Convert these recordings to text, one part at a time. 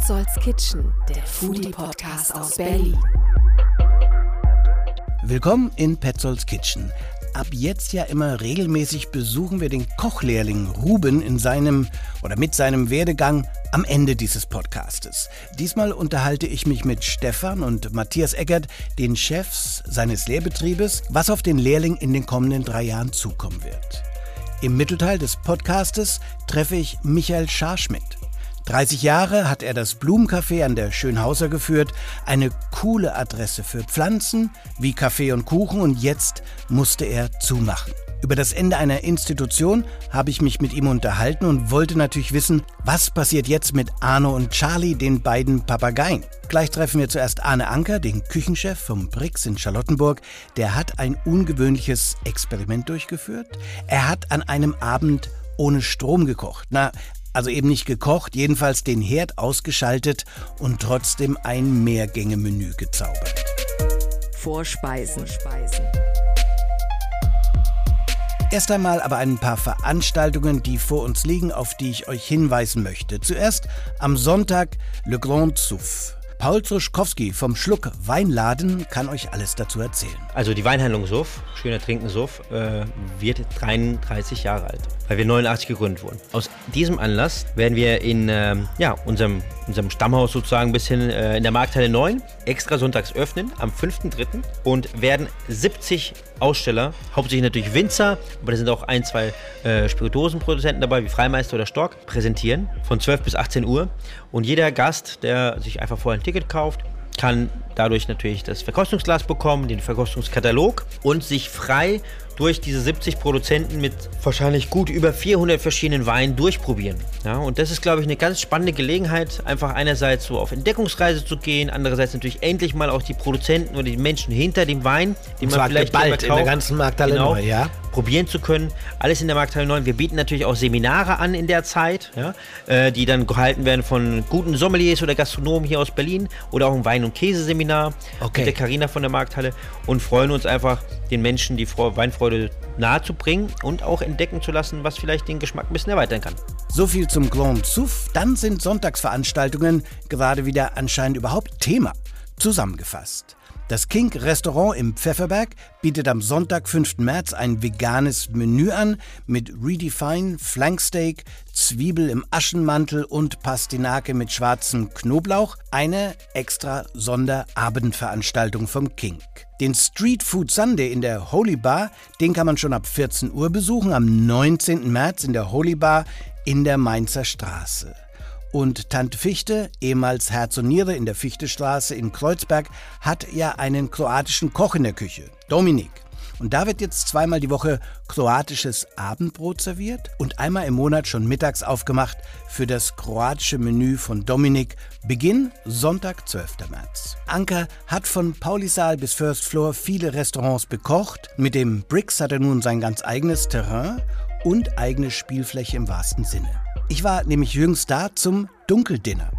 Petzolds Kitchen, der Foodie-Podcast aus Berlin. Willkommen in Petzolds Kitchen. Ab jetzt ja immer regelmäßig besuchen wir den Kochlehrling Ruben in seinem oder mit seinem Werdegang am Ende dieses Podcastes. Diesmal unterhalte ich mich mit Stefan und Matthias Eckert, den Chefs seines Lehrbetriebes, was auf den Lehrling in den kommenden drei Jahren zukommen wird. Im Mittelteil des Podcastes treffe ich Michael Scharschmidt. 30 Jahre hat er das Blumencafé an der Schönhauser geführt, eine coole Adresse für Pflanzen wie Kaffee und Kuchen und jetzt musste er zumachen. Über das Ende einer Institution habe ich mich mit ihm unterhalten und wollte natürlich wissen, was passiert jetzt mit Arno und Charlie, den beiden Papageien. Gleich treffen wir zuerst Arne Anker, den Küchenchef vom Brix in Charlottenburg. Der hat ein ungewöhnliches Experiment durchgeführt. Er hat an einem Abend ohne Strom gekocht. Na, also eben nicht gekocht, jedenfalls den Herd ausgeschaltet und trotzdem ein Mehrgänge-Menü gezaubert. Vorspeisen. Erst einmal aber ein paar Veranstaltungen, die vor uns liegen, auf die ich euch hinweisen möchte. Zuerst am Sonntag Le Grand Souffle. Paul Zuschkowski vom Schluck Weinladen kann euch alles dazu erzählen. Also die Weinhandlung Suff, schöner Trinken Suff, äh, wird 33 Jahre alt, weil wir 89 gegründet wurden. Aus diesem Anlass werden wir in äh, ja, unserem, unserem Stammhaus sozusagen ein bisschen äh, in der Markthalle 9 extra sonntags öffnen am 5.3. und werden 70 Aussteller, hauptsächlich natürlich Winzer, aber da sind auch ein, zwei äh, Spirituosenproduzenten dabei, wie Freimeister oder Stork, präsentieren von 12 bis 18 Uhr. Und jeder Gast, der sich einfach vorher ein Ticket kauft, kann dadurch natürlich das Verkostungsglas bekommen, den Verkostungskatalog und sich frei durch diese 70 Produzenten mit wahrscheinlich gut über 400 verschiedenen Weinen durchprobieren. Ja, und das ist, glaube ich, eine ganz spannende Gelegenheit, einfach einerseits so auf Entdeckungsreise zu gehen, andererseits natürlich endlich mal auch die Produzenten oder die Menschen hinter dem Wein, die man vielleicht bald in der ganzen Markthalle genau, neu, ja? probieren zu können. Alles in der Markthalle 9. Wir bieten natürlich auch Seminare an in der Zeit, ja, äh, die dann gehalten werden von guten Sommeliers oder Gastronomen hier aus Berlin oder auch ein Wein- und Käseseminar Okay. mit der Karina von der Markthalle und freuen uns einfach, den Menschen die Freu- Weinfreude nahezubringen und auch entdecken zu lassen, was vielleicht den Geschmack ein bisschen erweitern kann. So viel zum Grand Souffle. Dann sind Sonntagsveranstaltungen gerade wieder anscheinend überhaupt Thema. Zusammengefasst. Das King Restaurant im Pfefferberg bietet am Sonntag, 5. März, ein veganes Menü an mit Redefine, Flanksteak, Zwiebel im Aschenmantel und Pastinake mit schwarzem Knoblauch. Eine extra Sonderabendveranstaltung vom King. Den Street Food Sunday in der Holy Bar, den kann man schon ab 14 Uhr besuchen, am 19. März in der Holy Bar in der Mainzer Straße. Und Tante Fichte, ehemals Herz und Niere in der Fichtestraße in Kreuzberg, hat ja einen kroatischen Koch in der Küche, Dominik. Und da wird jetzt zweimal die Woche kroatisches Abendbrot serviert und einmal im Monat schon mittags aufgemacht für das kroatische Menü von Dominik. Beginn Sonntag, 12. März. Anker hat von Paulisaal bis First Floor viele Restaurants bekocht. Mit dem Bricks hat er nun sein ganz eigenes Terrain und eigene Spielfläche im wahrsten Sinne. Ich war nämlich jüngst da zum Dunkeldinner.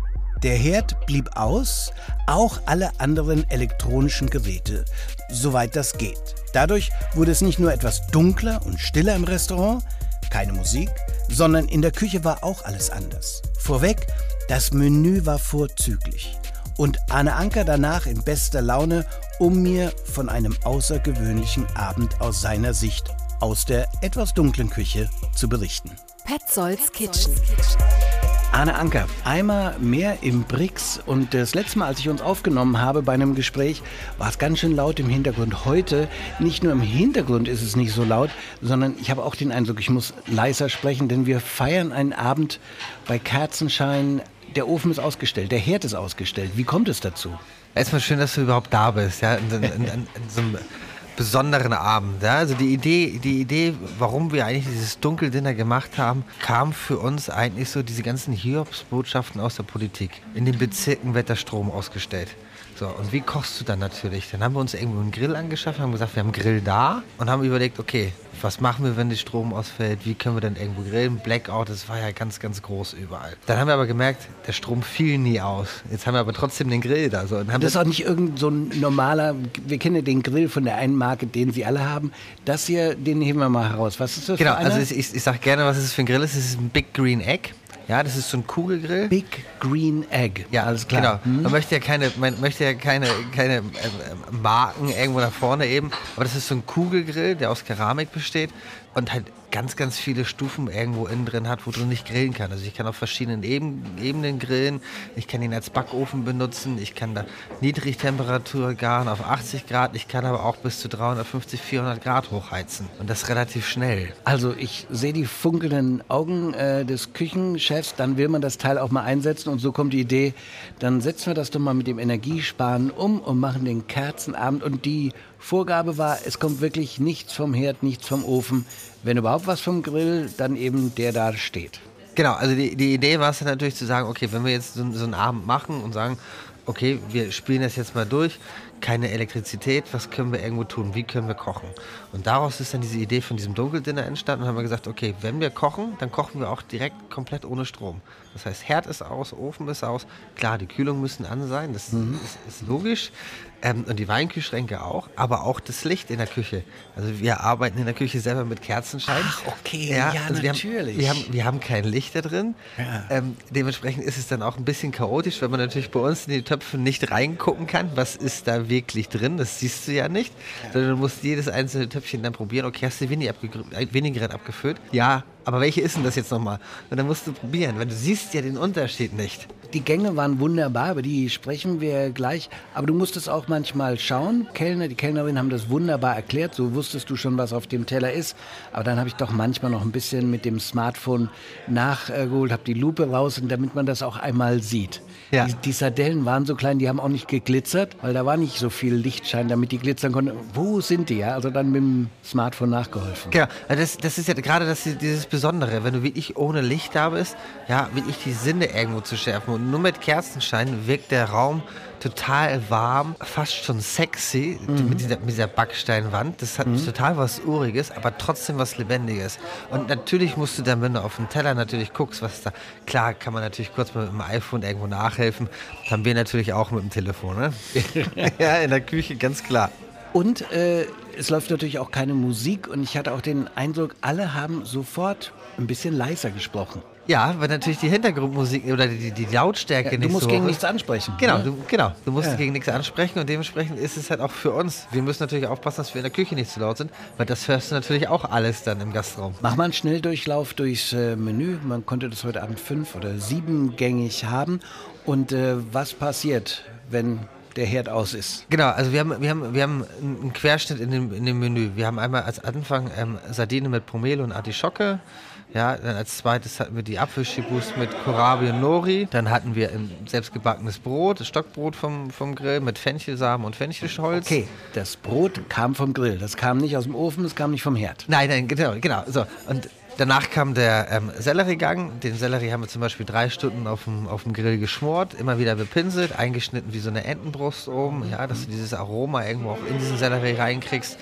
Der Herd blieb aus, auch alle anderen elektronischen Geräte, soweit das geht. Dadurch wurde es nicht nur etwas dunkler und stiller im Restaurant, keine Musik, sondern in der Küche war auch alles anders. Vorweg, das Menü war vorzüglich. Und Anne Anker danach in bester Laune, um mir von einem außergewöhnlichen Abend aus seiner Sicht aus der etwas dunklen Küche zu berichten. Petzolds Kitchen. Arne Anker, einmal mehr im Brix und das letzte Mal, als ich uns aufgenommen habe bei einem Gespräch, war es ganz schön laut im Hintergrund. Heute, nicht nur im Hintergrund ist es nicht so laut, sondern ich habe auch den Eindruck, ich muss leiser sprechen, denn wir feiern einen Abend bei Kerzenschein. Der Ofen ist ausgestellt, der Herd ist ausgestellt. Wie kommt es dazu? Erstmal schön, dass du überhaupt da bist, ja, in, in, in, in so einem besonderen Abend. Ja? Also die Idee, die Idee, warum wir eigentlich dieses Dunkeldinner gemacht haben, kam für uns eigentlich so diese ganzen Hiobsbotschaften aus der Politik. In den Bezirken wird der Strom ausgestellt. So, und wie kochst du dann natürlich? Dann haben wir uns irgendwo einen Grill angeschafft, haben gesagt, wir haben einen Grill da und haben überlegt, okay, was machen wir, wenn der Strom ausfällt? Wie können wir denn irgendwo grillen? Blackout, das war ja ganz, ganz groß überall. Dann haben wir aber gemerkt, der Strom fiel nie aus. Jetzt haben wir aber trotzdem den Grill da. So, und haben Das ist auch nicht irgend so ein normaler, wir kennen den Grill von der einen Marke, den Sie alle haben. Das hier, den heben wir mal heraus. Was ist das Genau, für einer? also ich, ich, ich sage gerne, was es für ein Grill ist. Es ist ein Big Green Egg. Ja, das ist so ein Kugelgrill. Big Green Egg. Ja, alles klar. Genau. Man möchte ja keine, man möchte ja keine, keine äh, Marken irgendwo nach vorne eben. Aber das ist so ein Kugelgrill, der aus Keramik besteht und halt ganz, ganz viele Stufen irgendwo innen drin hat, wo du nicht grillen kann. Also ich kann auf verschiedenen Ebenen grillen, ich kann ihn als Backofen benutzen, ich kann da Niedrigtemperatur garen auf 80 Grad, ich kann aber auch bis zu 350, 400 Grad hochheizen. Und das relativ schnell. Also ich sehe die funkelnden Augen äh, des Küchenchefs, dann will man das Teil auch mal einsetzen. Und so kommt die Idee, dann setzen wir das doch mal mit dem Energiesparen um und machen den Kerzenabend. Und die Vorgabe war, es kommt wirklich nichts vom Herd, nichts vom Ofen. Wenn überhaupt was vom Grill, dann eben der da steht. Genau, also die, die Idee war es natürlich zu sagen, okay, wenn wir jetzt so, so einen Abend machen und sagen, okay, wir spielen das jetzt mal durch, keine Elektrizität, was können wir irgendwo tun, wie können wir kochen? Und daraus ist dann diese Idee von diesem Dunkeldinner entstanden und haben wir gesagt, okay, wenn wir kochen, dann kochen wir auch direkt komplett ohne Strom. Das heißt, Herd ist aus, Ofen ist aus, klar, die Kühlung müssen an sein, das mhm. ist, ist, logisch, ähm, und die Weinkühlschränke auch, aber auch das Licht in der Küche. Also wir arbeiten in der Küche selber mit Kerzenschein. Ach, okay, ja, ja also natürlich. Wir haben, wir, haben, wir haben kein Licht da drin. Ja. Ähm, dementsprechend ist es dann auch ein bisschen chaotisch, wenn man natürlich bei uns in die Töpfe nicht reingucken kann. Was ist da wirklich drin? Das siehst du ja nicht. Ja. Sondern du musst jedes einzelne Töpfchen dann probieren. Okay, hast du weniger, abge weniger abgefüllt? Ja, aber welche ist denn das jetzt nochmal? Und dann musst du probieren, weil du siehst ja den Unterschied nicht. Die Gänge waren wunderbar, über die sprechen wir gleich. Aber du musstest auch manchmal schauen. Kellner, die Kellnerinnen haben das wunderbar erklärt. So wusstest du schon, was auf dem Teller ist. Aber dann habe ich doch manchmal noch ein bisschen mit dem Smartphone nachgeholt, habe die Lupe raus, damit man das auch einmal sieht. Ja. Die, die, Sardellen waren so klein, die haben auch nicht geglitzert, weil da war nicht so viel Lichtschein, damit die glitzern konnten. Wo sind die? Ja, also dann mit dem Smartphone nachgeholfen. Genau, das, das ist ja gerade das, dieses Besondere, wenn du wirklich ohne Licht da bist, ja, wirklich die Sinne irgendwo zu schärfen. Und nur mit Kerzenschein wirkt der Raum total warm, fast schon sexy mhm. mit, dieser, mit, dieser, Backsteinwand. Das hat mhm. total was Uriges, aber trotzdem was Lebendiges. Und natürlich musst du dann, wenn du auf den Teller natürlich guckst, was da. Klar, kann man natürlich kurz mit dem iPhone irgendwo nachhelfen. Das haben wir natürlich auch mit dem Telefon. Ne? ja, in der Küche, ganz klar. Und äh, es läuft natürlich auch keine Musik und ich hatte auch den Eindruck, alle haben sofort ein bisschen leiser gesprochen. Ja, weil natürlich die Hintergrundmusik oder die, die Lautstärke ja, nicht so. Du musst gegen nichts ansprechen. Genau, ne? du, genau. Du musst ja. gegen nichts ansprechen und dementsprechend ist es halt auch für uns. Wir müssen natürlich aufpassen, dass wir in der Küche nicht zu laut sind, weil das hörst du natürlich auch alles dann im Gastraum. Mach mal einen Schnelldurchlauf durchs äh, Menü. Man konnte das heute Abend fünf- oder siebengängig haben. Und äh, was passiert, wenn der Herd aus ist. Genau, also wir haben, wir haben, wir haben einen Querschnitt in dem, in dem Menü. Wir haben einmal als Anfang ähm, Sardine mit Pomelo und Artischocke. Ja, dann als zweites hatten wir die Apfelschibus mit Kohlrabi und Nori. Dann hatten wir ein selbstgebackenes Brot, das Stockbrot vom, vom Grill mit Fenchelsamen und Fenchelholz. Okay, das Brot kam vom Grill. Das kam nicht aus dem Ofen, das kam nicht vom Herd. Nein, nein, genau, genau. So. Und danach kam der ähm, Selleriegang. Den Sellerie haben wir zum Beispiel drei Stunden auf dem, auf dem Grill geschmort, immer wieder bepinselt, eingeschnitten wie so eine Entenbrust oben, ja, dass du dieses Aroma irgendwo auch in diesen Sellerie reinkriegst.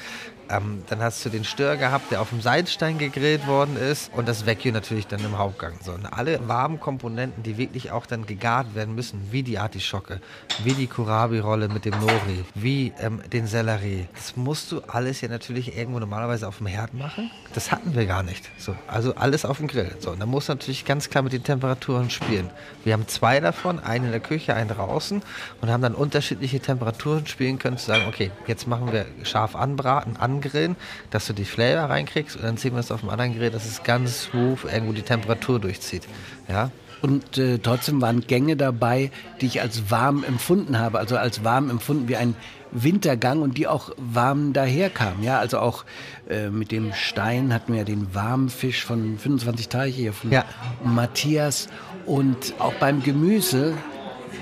Ähm, dann hast du den Stör gehabt, der auf dem Seitstein gegrillt worden ist und das Vecchio natürlich dann im Hauptgang. So, und alle warmen Komponenten, die wirklich auch dann gegart werden müssen, wie die Artischocke, wie die Kurabi-Rolle mit dem Nori, wie ähm, den Sellerie. Das musst du alles ja natürlich irgendwo normalerweise auf dem Herd machen. Das hatten wir gar nicht. So, also alles auf dem Grill. So, und dann musst du natürlich ganz klar mit den Temperaturen spielen. Wir haben zwei davon, einen in der Küche, einen draußen und haben dann unterschiedliche Temperaturen spielen können, zu sagen, okay, jetzt machen wir scharf anbraten, an Grillen, dass du die Flavor reinkriegst und dann ziehen wir es auf dem anderen Grill, dass es ganz smooth irgendwo die Temperatur durchzieht. Ja? Und äh, trotzdem waren Gänge dabei, die ich als warm empfunden habe, also als warm empfunden wie ein Wintergang und die auch warm daherkamen. Ja, also auch äh, mit dem Stein hatten wir ja den warmen Fisch von 25 Teiche hier von ja. Matthias und auch beim Gemüse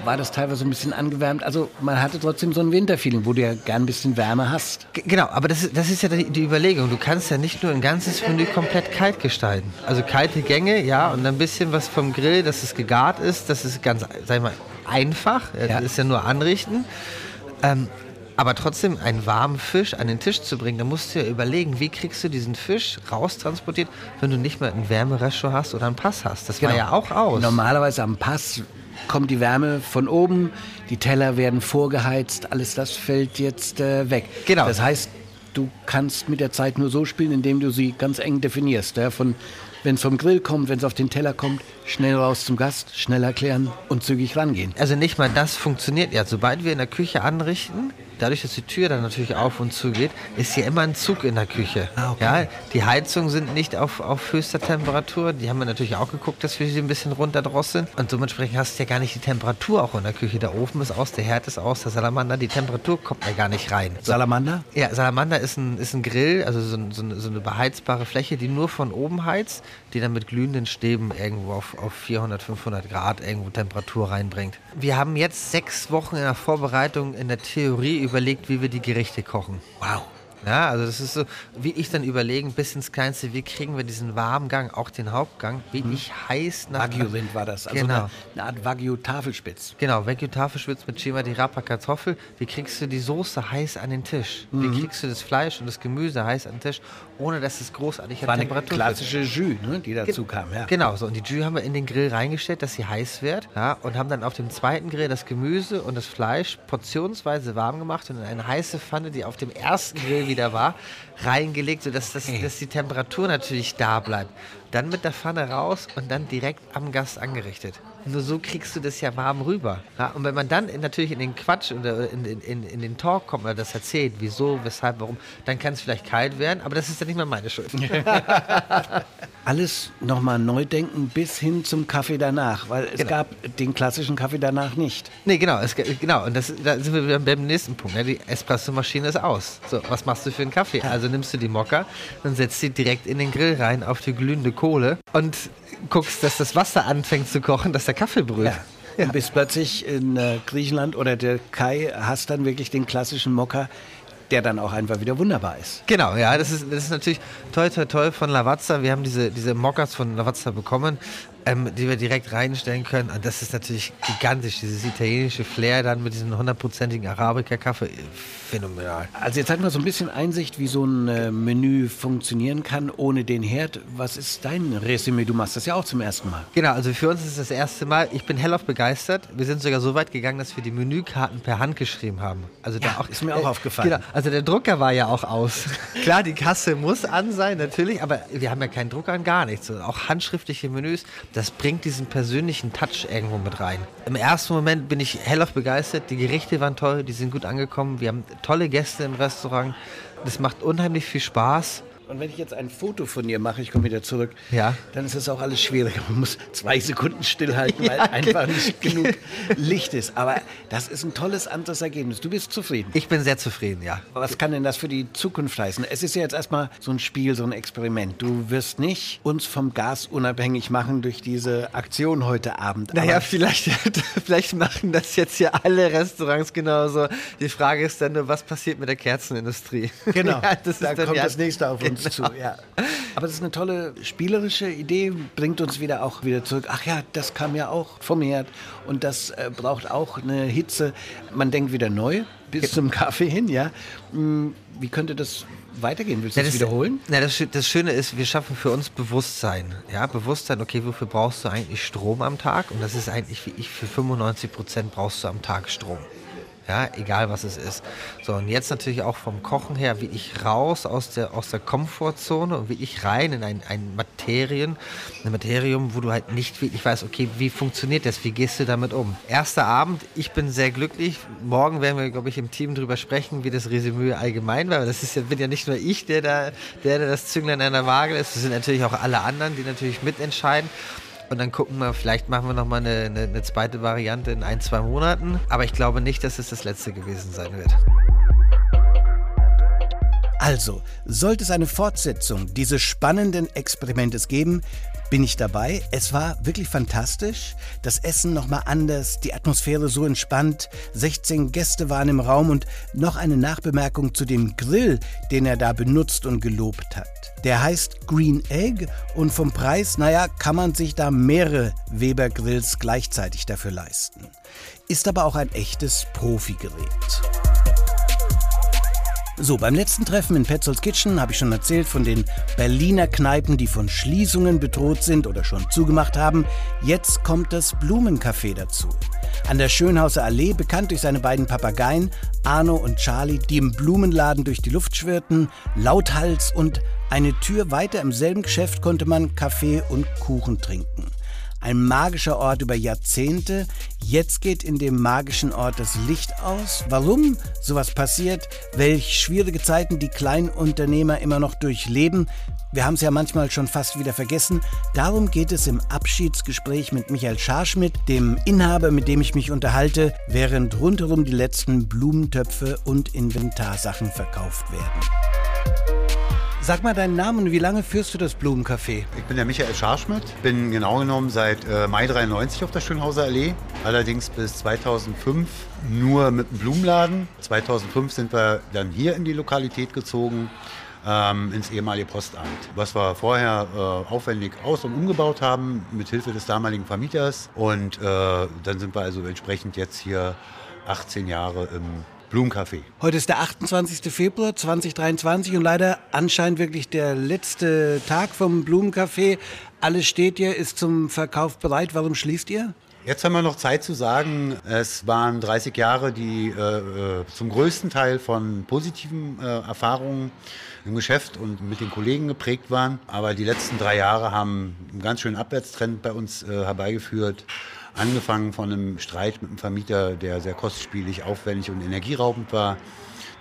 war das teilweise ein bisschen angewärmt. Also man hatte trotzdem so ein Winterfeeling, wo du ja gern ein bisschen Wärme hast. G genau, aber das, das ist ja die, die, Überlegung. Du kannst ja nicht nur ein ganzes Menü komplett kalt gestalten. Also kalte Gänge, ja, und ein bisschen was vom Grill, dass es gegart ist. Das ist ganz, sag ich mal, einfach. Ja. Das ist ja nur anrichten. Ähm, aber trotzdem einen warmen Fisch an den Tisch zu bringen, da musst du ja überlegen, wie kriegst du diesen Fisch raustransportiert, wenn du nicht mehr ein Wärmerescho hast oder einen Pass hast. Das genau. war ja auch aus. Normalerweise am Pass kommt die Wärme von oben, die Teller werden vorgeheizt, alles das fällt jetzt äh, weg. Genau. Das heißt, du kannst mit der Zeit nur so spielen, indem du sie ganz eng definierst. Ja? Von wenn es vom Grill kommt, wenn es auf den Teller kommt, schnell raus zum Gast, schnell erklären und zügig rangehen. Also nicht mal das funktioniert ja. Sobald wir in der Küche anrichten, dadurch, dass die Tür dann natürlich auf und zu geht, ist hier immer ein Zug in der Küche. Ah, okay. ja, die Heizungen sind nicht auf, auf höchster Temperatur. Die haben wir natürlich auch geguckt, dass wir sie ein bisschen runterdrosseln. Und dementsprechend hast du ja gar nicht die Temperatur auch in der Küche. Der Ofen ist aus, der Herd ist aus, der Salamander, die Temperatur kommt ja gar nicht rein. So. Salamander? Ja, Salamander ist ein, ist ein Grill, also so, ein- so, eine, so eine beheizbare Fläche, die nur von oben heizt, die dann mit glühenden Stäben irgendwo auf, auf 400, 500 Grad irgendwo Temperatur reinbringt. Wir haben jetzt sechs Wochen in der Vorbereitung in der Theorie überlegt, wie wir die Gerichte kochen. Wow. Ja, also das ist so, wie ich dann überlegen, bis ins Kleinste, wie kriegen wir diesen warmen Gang, auch den Hauptgang, wie ich heiß nach... Wagyu-Rind war das. Also Genau. eine, eine Art Wagyu-Tafelspitz. Genau, Veggie-Tafelspitz mit Chima di Rapa Kartoffel. Wie kriegst du die Soße heiß an den Tisch? Mhm. Wie kriegst du das Fleisch und das Gemüse heiß an den Tisch, ohne dass es großartig War eine Temperatur wird? klassische Jus, ne, die dazu kam. Ja. Genau, so. Und die Jus haben wir in den Grill reingestellt, dass sie heiß wird. Ja, und haben dann auf dem zweiten Grill das Gemüse und das Fleisch portionsweise warm gemacht und in eine heiße Pfanne, die auf dem ersten Grill wieder war, reingelegt, sodass das, dass die Temperatur natürlich da bleibt. Dann mit der Pfanne raus und dann direkt am Gast angerichtet. Nur so kriegst du das ja warm rüber. Ja, und wenn man dann in, natürlich in den Quatsch oder in, in, in, den Talk kommt oder das erzählt, wieso, weshalb, warum, dann kann es vielleicht kalt werden, aber das ist dann nicht mehr meine Schuld. Alles nochmal neu denken bis hin zum Kaffee danach, weil es Genau. gab den klassischen Kaffee danach nicht. Nee, genau, es, genau. Und das, da sind wir wieder beim nächsten Punkt. Ne? Die Espresso-Maschine ist aus. So, was machst du für einen Kaffee? Also nimmst du die Mokka und setzt sie direkt in den Grill rein auf die glühende Kohle und guckst, dass das Wasser anfängt zu kochen, dass der Kaffee brüht. Ja. Und bis plötzlich in äh, Griechenland oder der Kai hast dann wirklich den klassischen Mokka, der dann auch einfach wieder wunderbar ist. Genau, ja, das ist, das ist natürlich toll, toll, toll von Lavazza. Wir haben diese, diese Mokkas von Lavazza bekommen, ähm, die wir direkt reinstellen können. Und das ist natürlich gigantisch, dieses italienische Flair dann mit diesem hundertprozentigen Arabica-Kaffee. Phänomenal. Also jetzt hat man so ein bisschen Einsicht, wie so ein äh, Menü funktionieren kann ohne den Herd. Was ist dein Resümee? Du machst das ja auch zum ersten Mal. Genau, also für uns ist es das erste Mal. Ich bin hellauf begeistert. Wir sind sogar so weit gegangen, dass wir die Menükarten per Hand geschrieben haben. Also Ja, da auch, ist mir auch aufgefallen. Genau, also der Drucker war ja auch aus. Klar, die Kasse muss an sein, natürlich, aber wir haben ja keinen Drucker an gar nichts. Und auch handschriftliche Menüs, das bringt diesen persönlichen Touch irgendwo mit rein. Im ersten Moment bin ich hellauf begeistert. Die Gerichte waren toll, die sind gut angekommen. Wir haben tolle Gäste im Restaurant. Das macht unheimlich viel Spaß. Und wenn ich jetzt ein Foto von dir mache, ich komme wieder zurück, Ja. dann ist es auch alles schwierig. Man muss zwei Sekunden stillhalten, weil einfach nicht genug Licht ist. Aber das ist ein tolles anderes Ergebnis. Du bist zufrieden. Ich bin sehr zufrieden, ja. Was kann denn das für die Zukunft heißen? Es ist ja jetzt erstmal so ein Spiel, so ein Experiment. Du wirst nicht uns vom Gas unabhängig machen durch diese Aktion heute Abend. Naja, Aber vielleicht, vielleicht machen das jetzt hier alle Restaurants genauso. Die Frage ist dann nur, was passiert mit der Kerzenindustrie? Genau, Ja, das da kommt ja- das nächste auf uns Genau. zu. Ja. Aber das ist eine tolle spielerische Idee, bringt uns wieder auch wieder zurück. Ach ja, das kam ja auch vom Herd und das äh, braucht auch eine Hitze. Man denkt wieder neu bis zum Kaffee hin, ja. Hm, Wie könnte das weitergehen? Willst du Ja, das, wiederholen? Na, das, das Schöne ist, wir schaffen für uns Bewusstsein. Ja, Bewusstsein, okay, wofür brauchst du eigentlich Strom am Tag? Und das ist eigentlich wie ich, für 95 Prozent brauchst du am Tag Strom. Ja, egal was es ist. So, und jetzt natürlich auch vom Kochen her, wie ich raus aus der, aus der Komfortzone und wie ich rein in ein, ein Materien, ein Materium, wo du halt nicht wirklich weißt, okay, wie funktioniert das, wie gehst du damit um? Erster Abend, ich bin sehr glücklich. Morgen werden wir, glaube ich, im Team drüber sprechen, wie das Resümee allgemein war. Das ist ja, bin ja nicht nur ich, der da, der, der das Zünglein an der Waage ist. Das sind natürlich auch alle anderen, die natürlich mitentscheiden. Und dann gucken wir, vielleicht machen wir nochmal eine, eine, eine zweite Variante in ein, zwei Monaten. Aber ich glaube nicht, dass es das letzte gewesen sein wird. Also, sollte es eine Fortsetzung dieses spannenden Experimentes geben, bin ich dabei. Es war wirklich fantastisch. Das Essen nochmal anders, die Atmosphäre so entspannt. 16 Gäste waren im Raum und noch eine Nachbemerkung zu dem Grill, den er da benutzt und gelobt hat. Der heißt Green Egg und vom Preis, naja, kann man sich da mehrere Weber Grills gleichzeitig dafür leisten. Ist aber auch ein echtes Profigerät. So, beim letzten Treffen in Petzolds Kitchen habe ich schon erzählt von den Berliner Kneipen, die von Schließungen bedroht sind oder schon zugemacht haben. Jetzt kommt das Blumencafé dazu. An der Schönhauser Allee, bekannt durch seine beiden Papageien, Arno und Charlie, die im Blumenladen durch die Luft schwirrten, Lauthals und eine Tür weiter im selben Geschäft konnte man Kaffee und Kuchen trinken. Ein magischer Ort über Jahrzehnte. Jetzt geht in dem magischen Ort das Licht aus. Warum sowas passiert, welch schwierige Zeiten die Kleinunternehmer immer noch durchleben, wir haben es ja manchmal schon fast wieder vergessen. Darum geht es im Abschiedsgespräch mit Michael Scharschmidt, dem Inhaber, mit dem ich mich unterhalte, während rundherum die letzten Blumentöpfe und Inventarsachen verkauft werden. Sag mal deinen Namen und wie lange führst du das Blumencafé? Ich bin der Michael Scharschmidt, bin genau genommen seit äh, Mai 93 auf der Schönhauser Allee, allerdings bis 2005 nur mit dem Blumenladen. 2005 sind wir dann hier in die Lokalität gezogen ähm, ins ehemalige Postamt. Was wir vorher äh, aufwendig aus- und umgebaut haben, mit Hilfe des damaligen Vermieters. Und äh, dann sind wir also entsprechend jetzt hier 18 Jahre im Blumencafé. Heute ist der 28. Februar 2023 und leider anscheinend wirklich der letzte Tag vom Blumencafé. Alles steht hier, ist zum Verkauf bereit. Warum schließt ihr? Jetzt haben wir noch Zeit zu sagen, es waren 30 Jahre, die äh, äh, zum größten Teil von positiven äh, Erfahrungen im Geschäft und mit den Kollegen geprägt waren. Aber die letzten drei Jahre haben einen ganz schönen Abwärtstrend bei uns äh, herbeigeführt. Angefangen von einem Streit mit einem Vermieter, der sehr kostspielig, aufwendig und energieraubend war.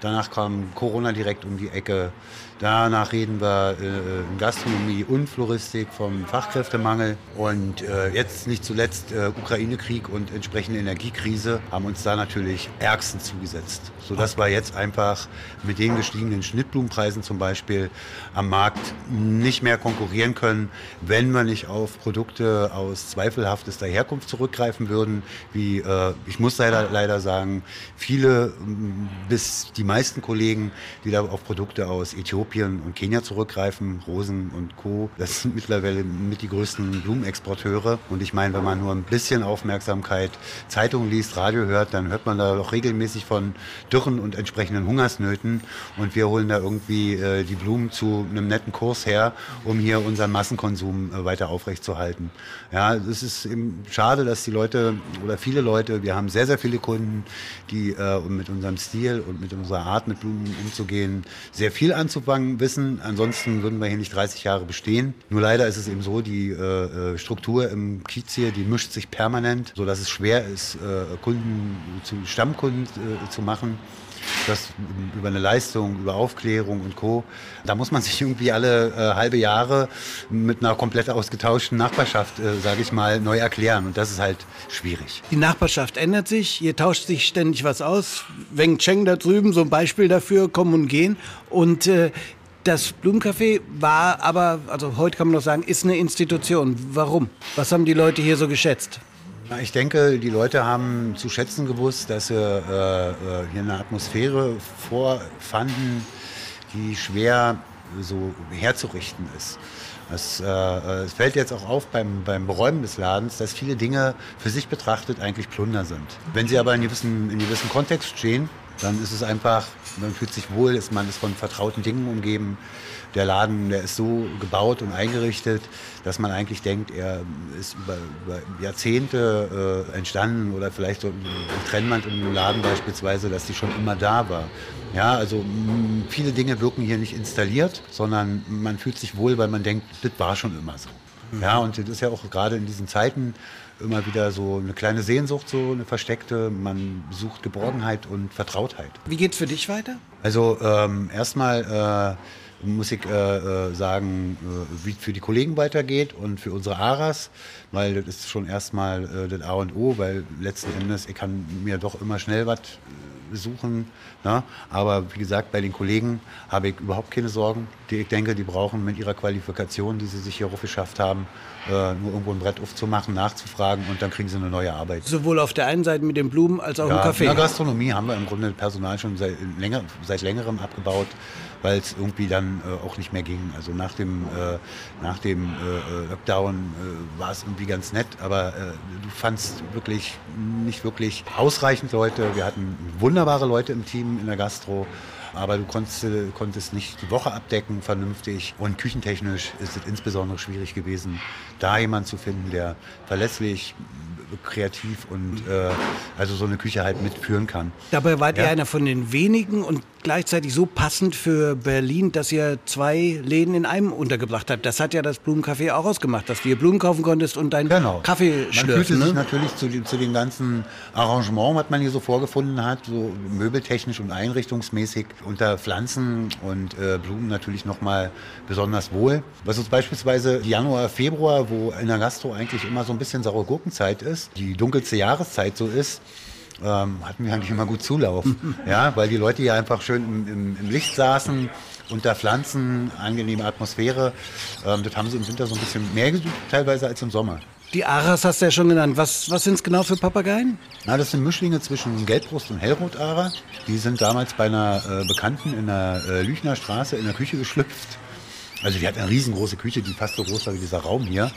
Danach kam Corona direkt um die Ecke. Danach reden wir äh, in Gastronomie und Floristik vom Fachkräftemangel. Und äh, jetzt nicht zuletzt äh, Ukraine-Krieg und entsprechende Energiekrise haben uns da natürlich ärgsten zugesetzt. Sodass wir jetzt einfach mit den gestiegenen Schnittblumenpreisen zum Beispiel am Markt nicht mehr konkurrieren können, wenn wir nicht auf Produkte aus zweifelhaftester Herkunft zurückgreifen würden. Wie äh, ich muss leider, leider sagen, viele bis die meisten Kollegen, die da auf Produkte aus Äthiopien und Kenia zurückgreifen, Rosen und Co., das sind mittlerweile mit die größten Blumenexporteure. Und ich meine, wenn man nur ein bisschen Aufmerksamkeit Zeitungen liest, Radio hört, dann hört man da doch regelmäßig von Dürren und entsprechenden Hungersnöten. Und wir holen da irgendwie äh, die Blumen zu einem netten Kurs her, um hier unseren Massenkonsum äh, weiter aufrechtzuerhalten. Ja, es ist eben schade, dass die Leute oder viele Leute, wir haben sehr, sehr viele Kunden, die äh, mit unserem Stil und mit unserer Art, mit Blumen umzugehen, sehr viel anzufangen wissen. Ansonsten würden wir hier nicht 30 Jahre bestehen. Nur leider ist es eben so, die äh, äh, Struktur im Kiez hier, die mischt sich permanent, sodass es schwer ist, äh, Kunden zu Stammkunden äh, zu machen das über eine Leistung, über Aufklärung und Co. Da muss man sich irgendwie alle äh, halbe Jahre mit einer komplett ausgetauschten Nachbarschaft, äh, sage ich mal, neu erklären. Und das ist halt schwierig. Die Nachbarschaft ändert sich, hier tauscht sich ständig was aus. Weng Cheng da drüben, so ein Beispiel dafür, kommen und gehen. Und äh, das Blumencafé war aber, also heute kann man noch sagen, ist eine Institution. Warum? Was haben die Leute hier so geschätzt? Ich denke, die Leute haben zu schätzen gewusst, dass sie äh, äh, hier eine Atmosphäre vorfanden, die schwer so herzurichten ist. Es, äh, es, fällt jetzt auch auf beim, beim Beräumen des Ladens, dass viele Dinge für sich betrachtet eigentlich Plunder sind. Wenn sie aber in gewissen, in gewissen Kontext stehen, dann ist es einfach, man fühlt sich wohl, ist man ist von vertrauten Dingen umgeben der Laden, der ist so gebaut und eingerichtet, dass man eigentlich denkt, er ist über, über Jahrzehnte äh, entstanden oder vielleicht so ein Trennwand im Laden beispielsweise, dass die schon immer da war. Ja, also mh, viele Dinge wirken hier nicht installiert, sondern man fühlt sich wohl, weil man denkt, das war schon immer so. Ja, und das ist ja auch gerade in diesen Zeiten immer wieder so eine kleine Sehnsucht, so eine versteckte. Man sucht Geborgenheit und Vertrautheit. Wie geht's für dich weiter? Also ähm, erstmal äh, muss ich äh, äh, sagen, äh, wie es für die Kollegen weitergeht und für unsere ARAS, weil das ist schon erstmal äh, das A und O, weil letzten Endes, ich kann mir doch immer schnell was äh, suchen. Ne? Aber wie gesagt, bei den Kollegen habe ich überhaupt keine Sorgen. Die, ich denke, die brauchen mit ihrer Qualifikation, die sie sich hier geschafft haben, äh, nur irgendwo ein Brett aufzumachen, nachzufragen und dann kriegen sie eine neue Arbeit. Sowohl auf der einen Seite mit dem Blumen als auch ja, im Café. In der Gastronomie haben wir im Grunde Personal schon seit, länger, seit längerem abgebaut weil es irgendwie dann äh, auch nicht mehr ging. Also nach dem, äh, nach dem äh, Lockdown äh, war es irgendwie ganz nett, aber äh, du fandst wirklich nicht wirklich ausreichend Leute. Wir hatten wunderbare Leute im Team in der Gastro. Aber du konntest, äh, konntest nicht die Woche abdecken vernünftig und küchentechnisch ist es insbesondere schwierig gewesen, da jemanden zu finden, der verlässlich kreativ und äh, also so eine Küche halt mitführen kann. Dabei wart ihr Ja. einer von den wenigen und gleichzeitig so passend für Berlin, dass ihr zwei Läden in einem untergebracht habt. Das hat ja das Blumencafé auch ausgemacht, dass du hier Blumen kaufen konntest und deinen Genau. Kaffee Man schlürfen. fühlte sich Ne? natürlich zu, dem- zu dem ganzen Arrangement, was man hier so vorgefunden hat, so möbeltechnisch und einrichtungsmäßig unter Pflanzen und äh, Blumen natürlich nochmal besonders wohl. Was uns beispielsweise Januar, Februar, wo in der Gastro eigentlich immer so ein bisschen saure Gurkenzeit ist, die dunkelste Jahreszeit so ist, ähm, hatten wir eigentlich immer gut Zulauf. ja, weil die Leute hier einfach schön im, im, im Licht saßen, unter Pflanzen, angenehme Atmosphäre. Ähm, das haben sie im Winter so ein bisschen mehr gesucht, teilweise als im Sommer. Die Aras hast du ja schon genannt. Was, was sind es genau für Papageien? Na, das sind Mischlinge zwischen Gelbbrust und Hellrotara. Die sind damals bei einer äh, Bekannten in der äh, Lüchner Straße in der Küche geschlüpft. Also die hat eine riesengroße Küche, die fast so groß war wie dieser Raum hier.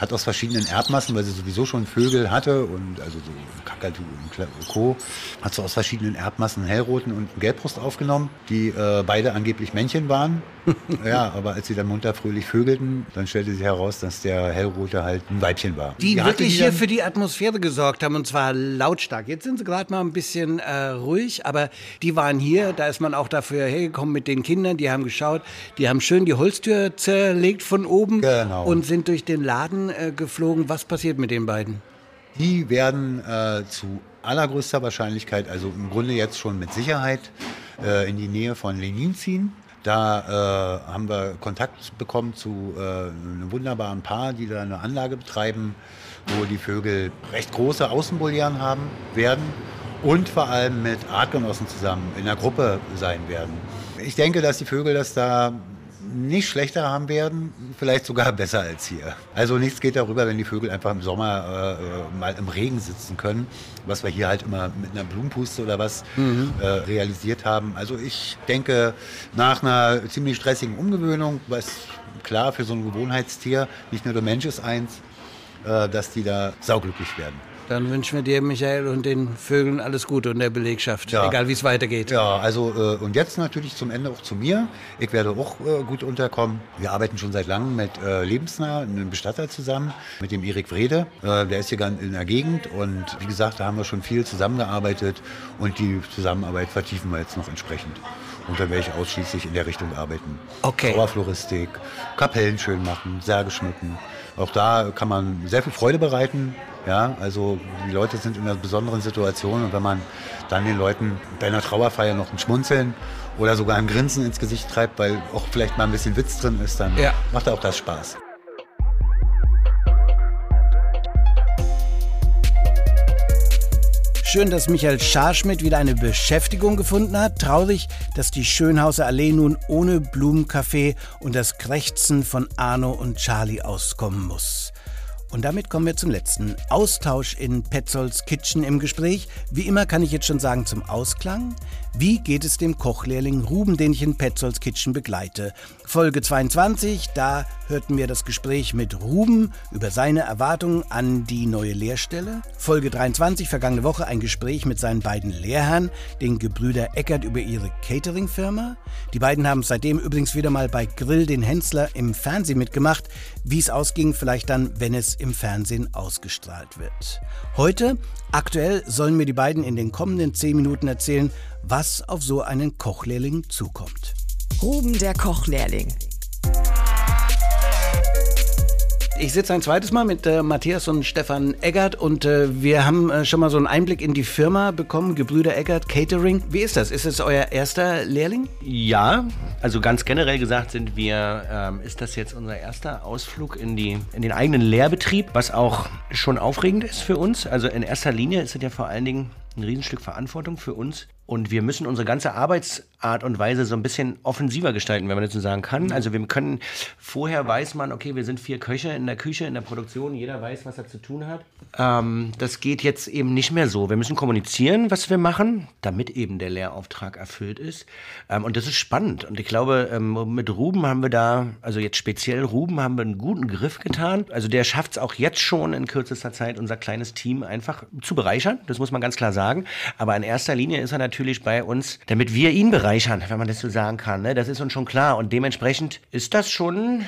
Hat aus verschiedenen Erbmassen, weil sie sowieso schon Vögel hatte und also so Kakadu und Co. Hat so aus verschiedenen Erbmassen einen Hellroten und einen Gelbbrust aufgenommen, die äh, beide angeblich Männchen waren. ja, aber als sie dann munter fröhlich vögelten, dann stellte sich heraus, dass der Hellrote halt ein Weibchen war. Die hatte wirklich die hier für die Atmosphäre gesorgt haben und zwar lautstark. Jetzt sind sie gerade mal ein bisschen äh, ruhig, aber die waren hier. Da ist man auch dafür hergekommen mit den Kindern. Die haben geschaut, die haben schön die Holztür zerlegt von oben Genau. und sind durch den Laden äh, geflogen. Was passiert mit den beiden? Die werden äh, zu allergrößter Wahrscheinlichkeit, also im Grunde jetzt schon mit Sicherheit, äh, in die Nähe von Lenin ziehen. Da äh, haben wir Kontakt bekommen zu äh, einem wunderbaren Paar, die da eine Anlage betreiben, wo die Vögel recht große Außenbolieren haben werden und vor allem mit Artgenossen zusammen in der Gruppe sein werden. Ich denke, dass die Vögel das da nicht schlechter haben werden, vielleicht sogar besser als hier. Also nichts geht darüber, wenn die Vögel einfach im Sommer äh, mal im Regen sitzen können, was wir hier halt immer mit einer Blumenpuste oder was äh, realisiert haben. Also ich denke, nach einer ziemlich stressigen Umgewöhnung, was klar für so ein Gewohnheitstier, nicht nur der Mensch ist eins, äh, dass die da sauglücklich werden. Dann wünschen wir dir, Michael, und den Vögeln alles Gute und der Belegschaft, Ja. egal wie es weitergeht. Ja, also äh, und jetzt natürlich zum Ende auch zu mir. Ich werde auch äh, gut unterkommen. Wir arbeiten schon seit langem mit äh, Lebensnah, einem Bestatter zusammen, mit dem Erik Wrede. Äh, der ist hier ganz in der Gegend und wie gesagt, da haben wir schon viel zusammengearbeitet und die Zusammenarbeit vertiefen wir jetzt noch entsprechend. Und dann werde ich ausschließlich in der Richtung arbeiten. Okay. Trauerfloristik, Kapellen schön machen, Särge schmücken. Auch da kann man sehr viel Freude bereiten. Ja, also die Leute sind in einer besonderen Situation und wenn man dann den Leuten bei einer Trauerfeier noch ein Schmunzeln oder sogar ein Grinsen ins Gesicht treibt, weil auch vielleicht mal ein bisschen Witz drin ist, dann Ja. macht auch das Spaß. Schön, dass Michael Scharschmidt wieder eine Beschäftigung gefunden hat. Traurig, dass die Schönhauser Allee nun ohne Blumencafé und das Krächzen von Arno und Charlie auskommen muss. Und damit kommen wir zum letzten Austausch in Petzolds Kitchen im Gespräch. Wie immer kann ich jetzt schon sagen zum Ausklang. Wie geht es dem Kochlehrling Ruben, den ich in Petzolds Kitchen begleite? Folge 22, da hörten wir das Gespräch mit Ruben über seine Erwartungen an die neue Lehrstelle. Folge 23, vergangene Woche, ein Gespräch mit seinen beiden Lehrherren, den Gebrüder Eckert über ihre Catering-Firma. Die beiden haben seitdem übrigens wieder mal bei Grill den Hensler im Fernsehen mitgemacht. Wie es ausging, vielleicht dann, wenn es im Fernsehen ausgestrahlt wird. Heute, aktuell, sollen mir die beiden in den kommenden 10 Minuten erzählen, was auf so einen Kochlehrling zukommt. Ruben der Kochlehrling. Ich sitze ein zweites Mal mit äh, Matthias und Stefan Eggert und äh, wir haben äh, schon mal so einen Einblick in die Firma bekommen, Gebrüder Eggert Catering. Wie ist das? Ist es euer erster Lehrling? Ja, also ganz generell gesagt sind wir, ähm, ist das jetzt unser erster Ausflug in, die, in den eigenen Lehrbetrieb, was auch schon aufregend ist für uns. Also in erster Linie ist es ja vor allen Dingen ein Riesenstück Verantwortung für uns. Und wir müssen unsere ganze Arbeitsart und Weise so ein bisschen offensiver gestalten, wenn man das so sagen kann. Also wir können, vorher weiß man, okay, wir sind vier Köche in der Küche, in der Produktion, jeder weiß, was er zu tun hat. Ähm, das geht jetzt eben nicht mehr so. Wir müssen kommunizieren, was wir machen, damit eben der Lehrauftrag erfüllt ist. Ähm, und das ist spannend. Und ich glaube, ähm, mit Ruben haben wir da, also jetzt speziell Ruben, haben wir einen guten Griff getan. Also der schafft es auch jetzt schon in kürzester Zeit, unser kleines Team einfach zu bereichern. Das muss man ganz klar sagen. Aber in erster Linie ist er natürlich bei uns, damit wir ihn bereichern, wenn man das so sagen kann. Ne? Das ist uns schon klar. Und dementsprechend ist das schon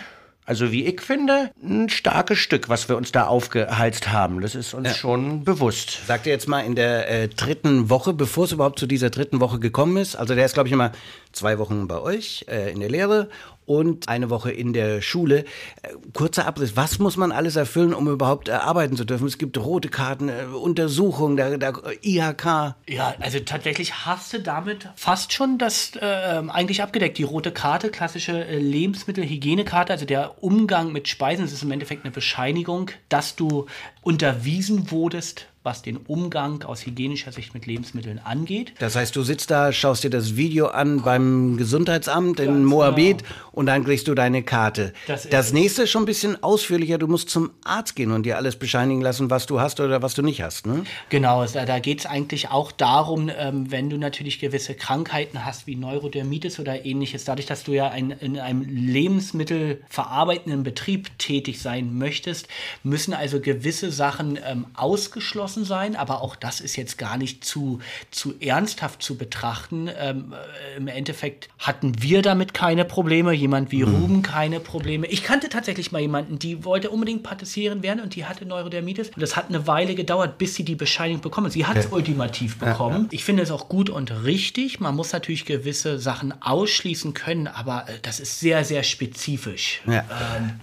also wie ich finde, ein starkes Stück, was wir uns da aufgeheizt haben. Das ist uns schon bewusst. Sagt ihr jetzt mal in der äh, dritten Woche, bevor es überhaupt zu dieser dritten Woche gekommen ist, also der ist, glaube ich, immer zwei Wochen bei euch äh, in der Lehre und eine Woche in der Schule. Äh, kurzer Abriss, was muss man alles erfüllen, um überhaupt äh, arbeiten zu dürfen? Es gibt rote Karten, äh, Untersuchungen, der, der IHK. Ja, also tatsächlich hast du damit fast schon das äh, eigentlich abgedeckt. Die rote Karte, klassische Lebensmittelhygienekarte, also der Umgang mit Speisen, das ist im Endeffekt eine Bescheinigung, dass du unterwiesen wurdest was den Umgang aus hygienischer Sicht mit Lebensmitteln angeht. Das heißt, du sitzt da, schaust dir das Video an beim Gesundheitsamt in Moabit und dann kriegst du deine Karte. Das Das, nächste ist schon ein bisschen ausführlicher. Du musst zum Arzt gehen und dir alles bescheinigen lassen, was du hast oder was du nicht hast. Ne? Genau, da, da geht es eigentlich auch darum, ähm, wenn du natürlich gewisse Krankheiten hast, wie Neurodermitis oder ähnliches, dadurch, dass du ja ein, in einem lebensmittelverarbeitenden Betrieb tätig sein möchtest, müssen also gewisse Sachen ähm, ausgeschlossen sein, aber auch das ist jetzt gar nicht zu, zu ernsthaft zu betrachten. Ähm, äh, Im Endeffekt hatten wir damit keine Probleme, jemand wie Ruben keine Probleme. Ich kannte tatsächlich mal jemanden, die wollte unbedingt Patissieren werden und die hatte Neurodermitis und das hat eine Weile gedauert, bis sie die Bescheinigung bekommen. Sie hat es ultimativ bekommen. Ich finde es auch gut und richtig. Man muss natürlich gewisse Sachen ausschließen können, aber äh, das ist sehr, sehr spezifisch. Ja.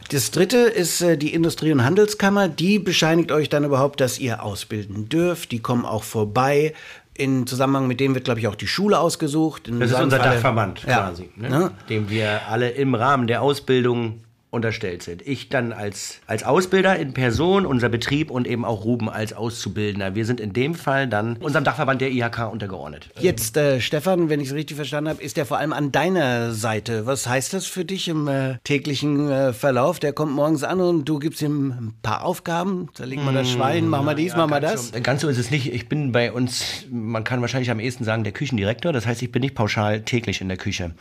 Das dritte ist äh, die Industrie- und Handelskammer. Die bescheinigt euch dann überhaupt, dass ihr ausbilden dürft. Die kommen auch vorbei. In Zusammenhang mit dem wird, glaube ich, auch die Schule ausgesucht. In Das ist unser Falle- Dachverband Ja. quasi, ne? Ne? dem wir alle im Rahmen der Ausbildung unterstellt sind. Ich dann als, als Ausbilder in Person, unser Betrieb und eben auch Ruben als Auszubildender. Wir sind in dem Fall dann unserem Dachverband der IHK untergeordnet. Jetzt, äh, Stefan, wenn ich es richtig verstanden habe, ist der vor allem an deiner Seite. Was heißt das für dich im äh, täglichen äh, Verlauf? Der kommt morgens an und du gibst ihm ein paar Aufgaben. Zerlegen wir das Schwein, machen wir dies, machen wir das. Ganz so ist es nicht. Ich bin bei uns, man kann wahrscheinlich am ehesten sagen, der Küchendirektor. Das heißt, ich bin nicht pauschal täglich in der Küche.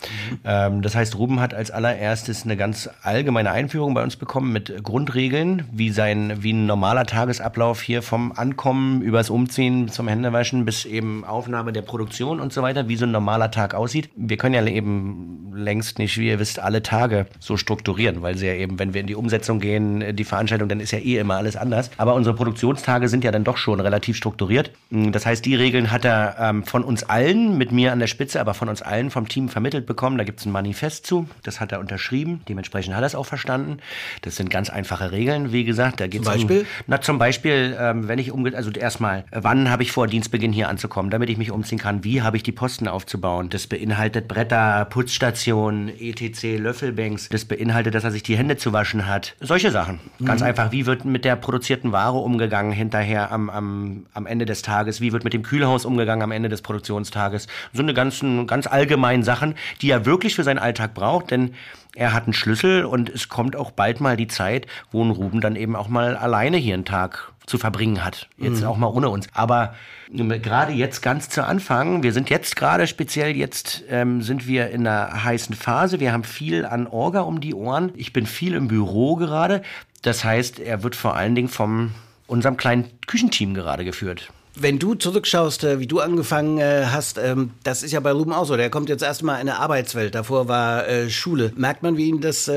Ähm, das heißt, Ruben hat als allererstes eine ganz allgemeine Einführung bei uns bekommen mit Grundregeln, wie sein, wie ein normaler Tagesablauf hier vom Ankommen übers Umziehen zum Händewaschen bis eben Aufnahme der Produktion und so weiter, wie so ein normaler Tag aussieht. Wir können ja eben längst nicht, wie ihr wisst, alle Tage so strukturieren, weil sie ja eben, wenn wir in die Umsetzung gehen, die Veranstaltung, dann ist ja eh immer alles anders. Aber unsere Produktionstage sind ja dann doch schon relativ strukturiert. Das heißt, die Regeln hat er ähm, von uns allen, mit mir an der Spitze, aber von uns allen vom Team vermittelt bekommen. Da gibt es ein Manifest zu, das hat er unterschrieben. Dementsprechend hat er es auch verstanden. Das sind ganz einfache Regeln, wie gesagt. Da geht's Zum Beispiel? Um, na, zum Beispiel, ähm, wenn ich umge... Also erstmal, wann habe ich vor, Dienstbeginn hier anzukommen, damit ich mich umziehen kann? Wie habe ich die Posten aufzubauen? Das beinhaltet Bretter, Putzstationen, etc., Löffelbanks. Das beinhaltet, dass er sich die Hände zu waschen hat. Solche Sachen. Ganz einfach. Wie wird mit der produzierten Ware umgegangen hinterher am, am, am Ende des Tages? Wie wird mit dem Kühlhaus umgegangen am Ende des Produktionstages? So eine ganzen, ganz allgemeinen Sachen, die er wirklich für seinen Alltag braucht, denn er hat einen Schlüssel und es kommt auch bald mal die Zeit, wo ein Ruben dann eben auch mal alleine hier einen Tag zu verbringen hat. Jetzt auch mal ohne uns. Aber ähm, gerade jetzt ganz zu Anfang, wir sind jetzt gerade speziell, jetzt ähm, sind wir in einer heißen Phase. Wir haben viel an Orga um die Ohren. Ich bin viel im Büro gerade. Das heißt, er wird vor allen Dingen vom unserem kleinen Küchenteam gerade geführt. Wenn du zurückschaust, äh, wie du angefangen äh, hast, ähm, das ist ja bei Ruben auch so. Der kommt jetzt erstmal in eine Arbeitswelt. Davor war äh, Schule. Merkt man, wie ihn das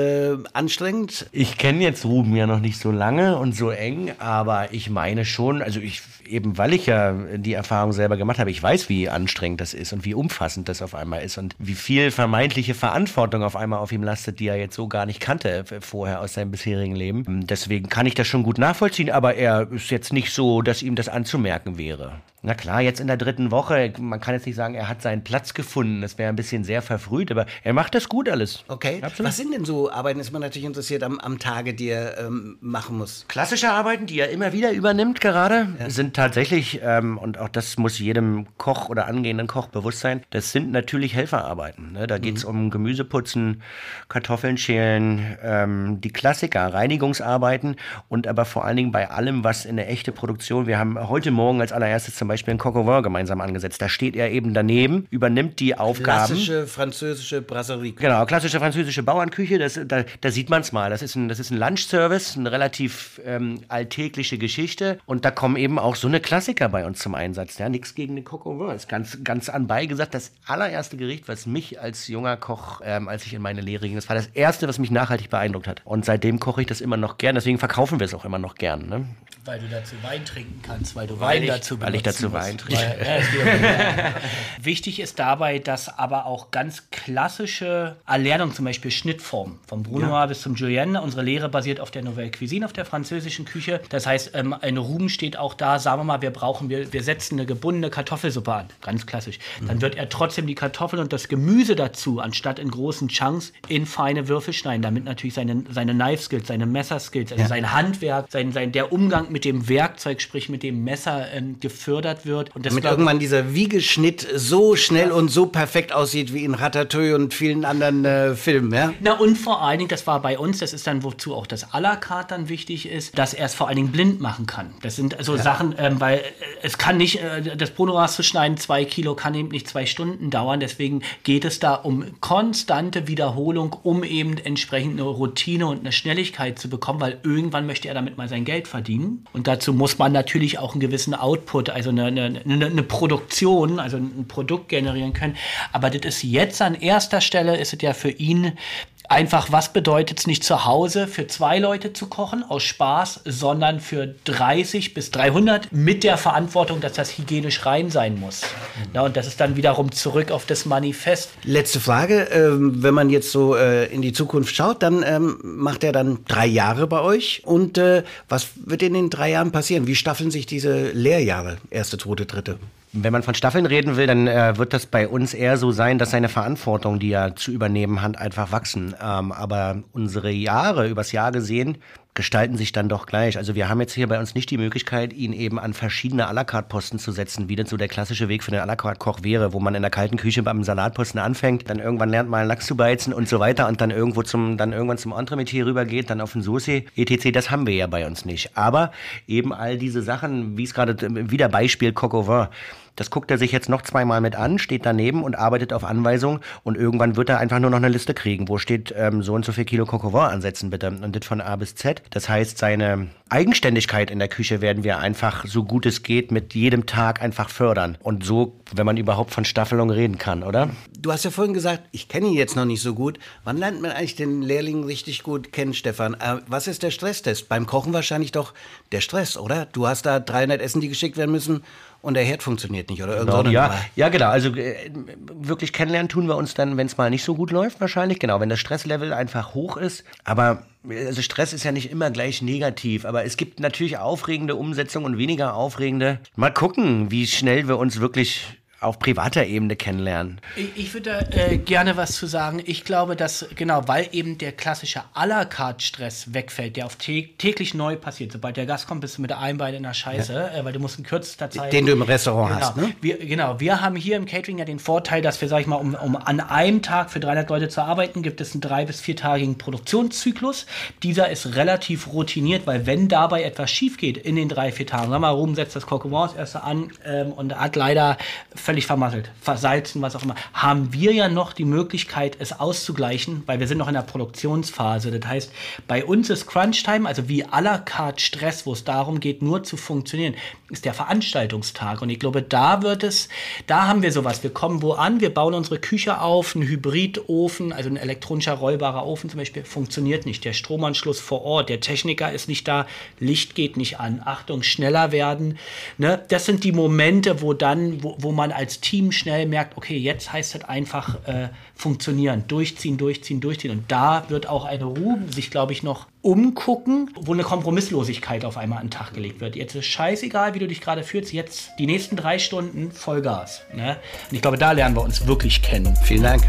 anstrengt? Ich kenne jetzt Ruben ja noch nicht so lange und so eng, aber ich meine schon, also ich eben weil ich ja die Erfahrung selber gemacht habe, ich weiß, wie anstrengend das ist und wie umfassend das auf einmal ist und wie viel vermeintliche Verantwortung auf einmal auf ihm lastet, die er jetzt so gar nicht kannte vorher aus seinem bisherigen Leben. Deswegen kann ich das schon gut nachvollziehen, aber er ist jetzt nicht so, dass ihm das anzumerken wäre. Na klar, jetzt in der dritten Woche, man kann jetzt nicht sagen, er hat seinen Platz gefunden. Das wäre ein bisschen sehr verfrüht, aber er macht das gut alles. Okay. Absolut. Was sind denn so Arbeiten, ist man natürlich interessiert am, am Tage, die er ähm, machen muss? Klassische Arbeiten, die er immer wieder übernimmt gerade, sind tatsächlich, ähm, und auch das muss jedem Koch oder angehenden Koch bewusst sein, das sind natürlich Helferarbeiten. Ne? Da geht es um Gemüseputzen, Kartoffeln schälen, ähm, die Klassiker, Reinigungsarbeiten und aber vor allen Dingen bei allem, was in eine echte Produktion, wir haben heute Morgen als allererstes zum Beispiel Beispiel ein Coq au vin gemeinsam angesetzt. Da steht er eben daneben, übernimmt die Aufgaben. Klassische französische Brasserie. Genau, klassische französische Bauernküche, das, da, da sieht man es mal. Das ist ein, das ist ein Lunchservice, eine relativ ähm, alltägliche Geschichte. Und da kommen eben auch so eine Klassiker bei uns zum Einsatz. Ja, nichts gegen den Coq au vin. Ist ganz, ganz anbei gesagt, das allererste Gericht, was mich als junger Koch, ähm, als ich in meine Lehre ging, das war das erste, was mich nachhaltig beeindruckt hat. Und seitdem koche ich das immer noch gern. Deswegen verkaufen wir es auch immer noch gern. Ne? Weil du dazu Wein trinken kannst, weil du Weil Wein ich- dazu weil ich benutzen dazu. Wein trinke. Weil, ja, Wichtig ist dabei, dass aber auch ganz klassische Erlernung, zum Beispiel Schnittform, vom Brunoir bis zum Julienne, unsere Lehre basiert auf der Nouvelle Cuisine, auf der französischen Küche. Das heißt, ähm, ein Ruben steht auch da, sagen wir mal, wir brauchen, wir, wir setzen eine gebundene Kartoffelsuppe an, ganz klassisch. Dann wird er trotzdem die Kartoffeln und das Gemüse dazu, anstatt in großen Chunks, in feine Würfel schneiden, damit natürlich seine, seine Knife-Skills, seine Messerskills, also sein Handwerk, sein, sein, der Umgang mit dem Werkzeug, sprich mit dem Messer, ähm, gefördert wird. Und das Damit irgendwann dieser Wiegeschnitt so schnell und so perfekt aussieht wie in Ratatouille und vielen anderen äh, Filmen, ja? Na und vor allen Dingen, das war bei uns, das ist dann, wozu auch das à la carte dann wichtig ist, dass er es vor allen Dingen blind machen kann. Das sind so Sachen, ähm, weil äh, es kann nicht, äh, das Brunoise zu schneiden, zwei Kilo, kann eben nicht zwei Stunden dauern. Deswegen geht es da um konstante Wiederholung, um eben entsprechend eine Routine und eine Schnelligkeit zu bekommen, weil irgendwann möchte er damit mal sein Geld verdienen. Und dazu muss man natürlich auch einen gewissen Output, also eine, eine, eine, Produktion, also ein Produkt generieren können. Aber das ist jetzt an erster Stelle, ist es ja für ihn einfach, was bedeutet es nicht zu Hause für zwei Leute zu kochen aus Spaß, sondern für 30 bis 300 mit der Verantwortung, dass das hygienisch rein sein muss. Na, und das ist dann wiederum zurück auf das Manifest. Letzte Frage, ähm, wenn man jetzt so äh, in die Zukunft schaut, dann ähm, macht er dann drei Jahre bei euch. Und äh, was wird in den drei Jahren passieren? Wie staffeln sich diese Lehrjahre? Erste, zweite, dritte? Wenn man von Staffeln reden will, dann äh, wird das bei uns eher so sein, dass seine Verantwortung, die er zu übernehmen hat, einfach wachsen. Ähm, aber unsere Jahre, übers Jahr gesehen, gestalten sich dann doch gleich. Also wir haben jetzt hier bei uns nicht die Möglichkeit, ihn eben an verschiedene à la carte Posten zu setzen, wie das so der klassische Weg für den à la carte Koch wäre, wo man in der kalten Küche beim Salatposten anfängt, dann irgendwann lernt mal einen Lachs zu beizen und so weiter und dann irgendwo zum, dann irgendwann zum Entremetier rübergeht, dann auf den Soße, etc. Das haben wir ja bei uns nicht. Aber eben all diese Sachen, wie es gerade, äh, wieder Beispiel Coq au das guckt er sich jetzt noch zweimal mit an, steht daneben und arbeitet auf Anweisung und irgendwann wird er einfach nur noch eine Liste kriegen, wo steht ähm, so und so viel Kilo vin ansetzen bitte und das von A bis Z. Das heißt, seine Eigenständigkeit in der Küche werden wir einfach so gut es geht mit jedem Tag einfach fördern und so, wenn man überhaupt von Staffelung reden kann, oder? Du hast ja vorhin gesagt, ich kenne ihn jetzt noch nicht so gut. Wann lernt man eigentlich den Lehrling richtig gut kennen, Stefan? Äh, was ist der Stresstest? Beim Kochen wahrscheinlich doch der Stress, oder? Du hast da 300 Essen, die geschickt werden müssen und der Herd funktioniert nicht, oder? Eine ja, ja, genau. Also äh, wirklich kennenlernen tun wir uns dann, wenn es mal nicht so gut läuft, wahrscheinlich. Genau, wenn das Stresslevel einfach hoch ist. Aber äh, also Stress ist ja nicht immer gleich negativ, aber es gibt natürlich aufregende Umsetzungen und weniger aufregende. Mal gucken, wie schnell wir uns wirklich auf privater Ebene kennenlernen. Ich, ich würde da äh, gerne was zu sagen. Ich glaube, dass, genau, weil eben der klassische à la carte Stress wegfällt, der auf tä täglich neu passiert. Sobald der Gast kommt, bist du mit einem Bein in der Scheiße, äh, weil du musst in kürzester Zeit. Den du im Restaurant genau. hast, ne? Wir, genau, wir haben hier im Catering ja den Vorteil, dass wir, sag ich mal, um, um an einem Tag für 300 Leute zu arbeiten, gibt es einen drei- bis viertagigen Produktionszyklus. Dieser ist relativ routiniert, weil wenn dabei etwas schief geht in den drei, vier Tagen, sag mal, Ruben setzt das das erste an ähm, und hat leider völlig vermasselt, versalzen, was auch immer, haben wir ja noch die Möglichkeit, es auszugleichen, weil wir sind noch in der Produktionsphase. Das heißt, bei uns ist Crunch-Time, also wie à la carte Stress, wo es darum geht, nur zu funktionieren, ist der Veranstaltungstag. Und ich glaube, da wird es, da haben wir sowas. Wir kommen wo an, wir bauen unsere Küche auf, ein Hybridofen, also ein elektronischer rollbarer Ofen zum Beispiel, funktioniert nicht. Der Stromanschluss vor Ort, der Techniker ist nicht da, Licht geht nicht an. Achtung, schneller werden. Ne? Das sind die Momente, wo dann, wo, wo man als Team schnell merkt, okay, jetzt heißt es einfach äh, funktionieren, durchziehen, durchziehen, durchziehen. Und da wird auch eine Ruhe sich, glaube ich, noch umgucken, wo eine Kompromisslosigkeit auf einmal an den Tag gelegt wird. Jetzt ist scheißegal, wie du dich gerade fühlst, jetzt die nächsten drei Stunden Vollgas. Ne? Und ich glaube, da lernen wir uns wirklich kennen. Vielen Dank.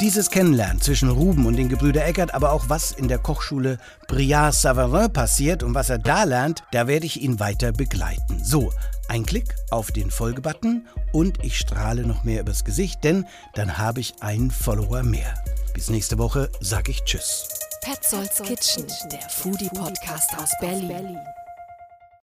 Dieses Kennenlernen zwischen Ruben und den Gebrüder Eckert, aber auch was in der Kochschule Briard Savarin passiert und was er da lernt, da werde ich ihn weiter begleiten. So, ein Klick auf den Folgebutton und ich strahle noch mehr übers Gesicht, denn dann habe ich einen Follower mehr. Bis nächste Woche sage ich Tschüss. Petzolds Kitchen, der Foodie-Podcast aus Berlin.